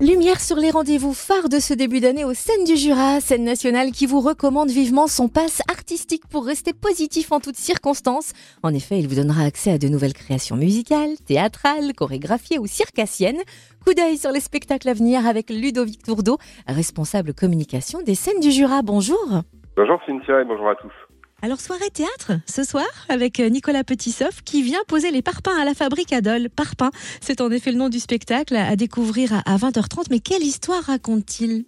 Lumière sur les rendez-vous phares de ce début d'année aux scènes du Jura, scène nationale qui vous recommande vivement son passe artistique pour rester positif en toutes circonstances. En effet, il vous donnera accès à de nouvelles créations musicales, théâtrales, chorégraphiées ou circassiennes. Coup d'œil sur les spectacles à venir avec Ludovic Tourdeau, responsable communication des scènes du Jura. Bonjour. Bonjour Cynthia et bonjour à tous. Alors soirée théâtre ce soir avec euh, Nicolas Petitsoff qui vient poser les parpaings à la fabrique Adol. Parpaing, c'est en effet le nom du spectacle à découvrir à 20h30. Mais quelle histoire raconte-t-il?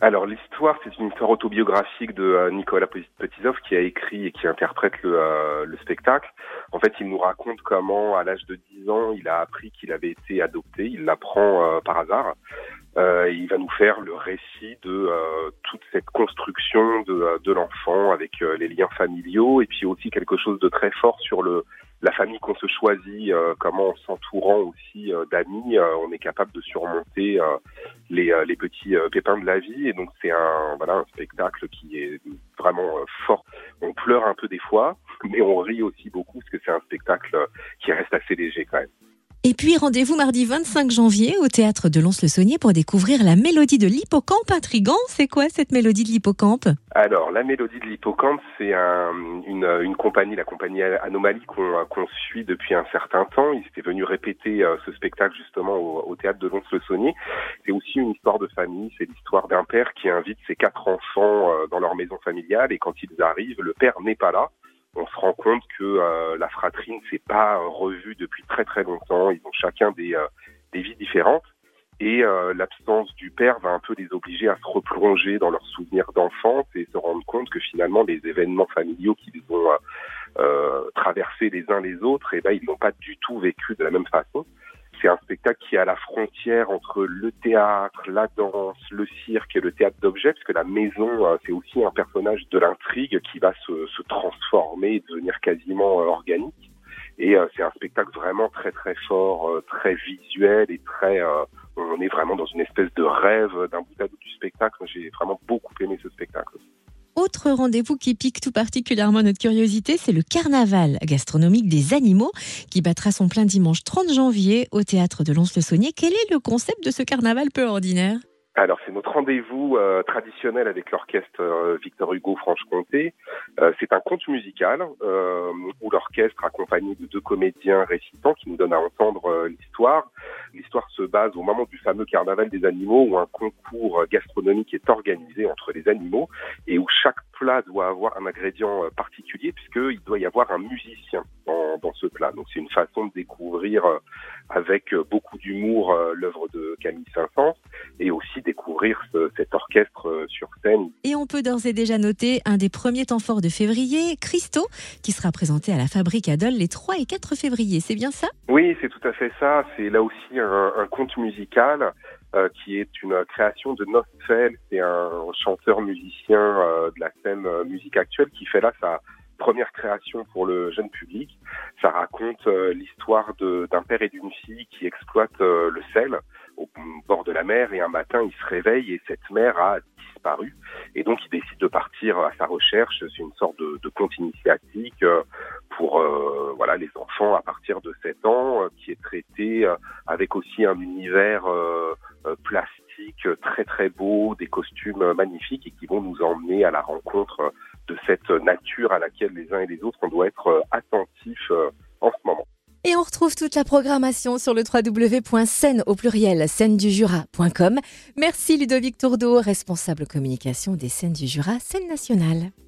Alors l'histoire, c'est une histoire autobiographique de euh, Nicolas Petitsoff qui a écrit et qui interprète le, euh, le, spectacle. En fait, il nous raconte comment, à l'âge de 10 ans, il a appris qu'il avait été adopté. Il l'apprend par hasard. Euh, il va nous faire le récit de euh, toute cette construction de, euh, de l'enfant avec les liens familiaux et puis aussi quelque chose de très fort sur le la famille qu'on se choisit, comment en s'entourant aussi d'amis, on est capable de surmonter les, les petits pépins de la vie. Et donc c'est un voilà un spectacle qui est vraiment fort. On pleure un peu des fois, mais on rit aussi beaucoup parce que c'est un spectacle qui reste assez léger quand même. Puis rendez-vous mardi 25 janvier au théâtre de Lons-le-Saunier pour découvrir la mélodie de l'hippocampe intrigant. C'est quoi cette mélodie de l'hippocampe? Alors la mélodie de l'hippocampe, c'est un, une, une, compagnie, la compagnie Anomalie qu'on suit depuis un certain temps. Ils étaient venus répéter euh, ce spectacle justement au, au théâtre de Lons-le-Saunier. C'est aussi une histoire de famille. C'est l'histoire d'un père qui invite ses quatre enfants euh, dans leur maison familiale et quand ils arrivent, le père n'est pas là on se rend compte que euh, la fratrie ne s'est pas euh, revue depuis très très longtemps. Ils ont chacun des, euh, des vies différentes. Et l'absence du père va un peu les obliger à se replonger dans leurs souvenirs d'enfance et se rendre compte que finalement les événements familiaux qu'ils ont traversés les uns les autres, et eh ben, ils n'ont pas du tout vécu de la même façon c'est un spectacle qui est à la frontière entre le théâtre, la danse, le cirque et le théâtre d'objets, parce que la maison, euh, c'est aussi un personnage de l'intrigue qui va se, se transformer et devenir quasiment euh, organique. Et euh, c'est un spectacle vraiment très très fort, très visuel et très... on est vraiment dans une espèce de rêve d'un bout à bout du spectacle. J'ai vraiment beaucoup aimé ce spectacle autre rendez-vous qui pique tout particulièrement notre curiosité, c'est le carnaval gastronomique des animaux qui battra son plein dimanche 30 janvier au théâtre de Lons-le-Saunier. Quel est le concept de ce carnaval peu ordinaire? Alors c'est notre rendez-vous euh, traditionnel avec l'orchestre euh, Victor Hugo Franche-Comté. Euh, c'est un conte musical où l'orchestre accompagné de deux comédiens récitants qui nous donnent à entendre l'histoire. L'histoire se base au moment du fameux carnaval des animaux où un concours gastronomique est organisé entre les animaux et où chaque plat doit avoir un ingrédient particulier puisqu'il doit y avoir un musicien dans, dans ce plat. Donc c'est une façon de découvrir avec beaucoup d'humour l'œuvre de Camille Saint-Saëns et aussi découvrir cet orchestre euh, sur scène. Et on peut d'ores et déjà noter un des premiers temps forts de février, Christo, qui sera présenté à la Fabrique Adol les 3 et 4 février. C'est bien ça? Oui, c'est tout à fait ça. C'est là aussi un, un conte musical. Euh, qui est une création de Nostfeld, c'est un chanteur musicien euh, de la scène musique actuelle qui fait là sa première création pour le jeune public. Ça raconte l'histoire d'un père et d'une fille qui exploitent le sel au bord de la mer et un matin il se réveille et cette mer a disparu et donc il décide de partir à sa recherche. C'est une sorte de, de conte initiatique euh, pour euh, voilà les enfants à partir de 7 ans euh, qui est traité avec aussi un univers plastique très très beau, des costumes magnifiques et qui vont nous emmener à la rencontre de cette nature à laquelle les uns et les autres on doit être attentifs en ce moment. Et on retrouve toute la programmation sur le www.scène au pluriel scène du Jura.com. Merci Ludovic Tourdeau, responsable communication des scènes du Jura, scène nationale.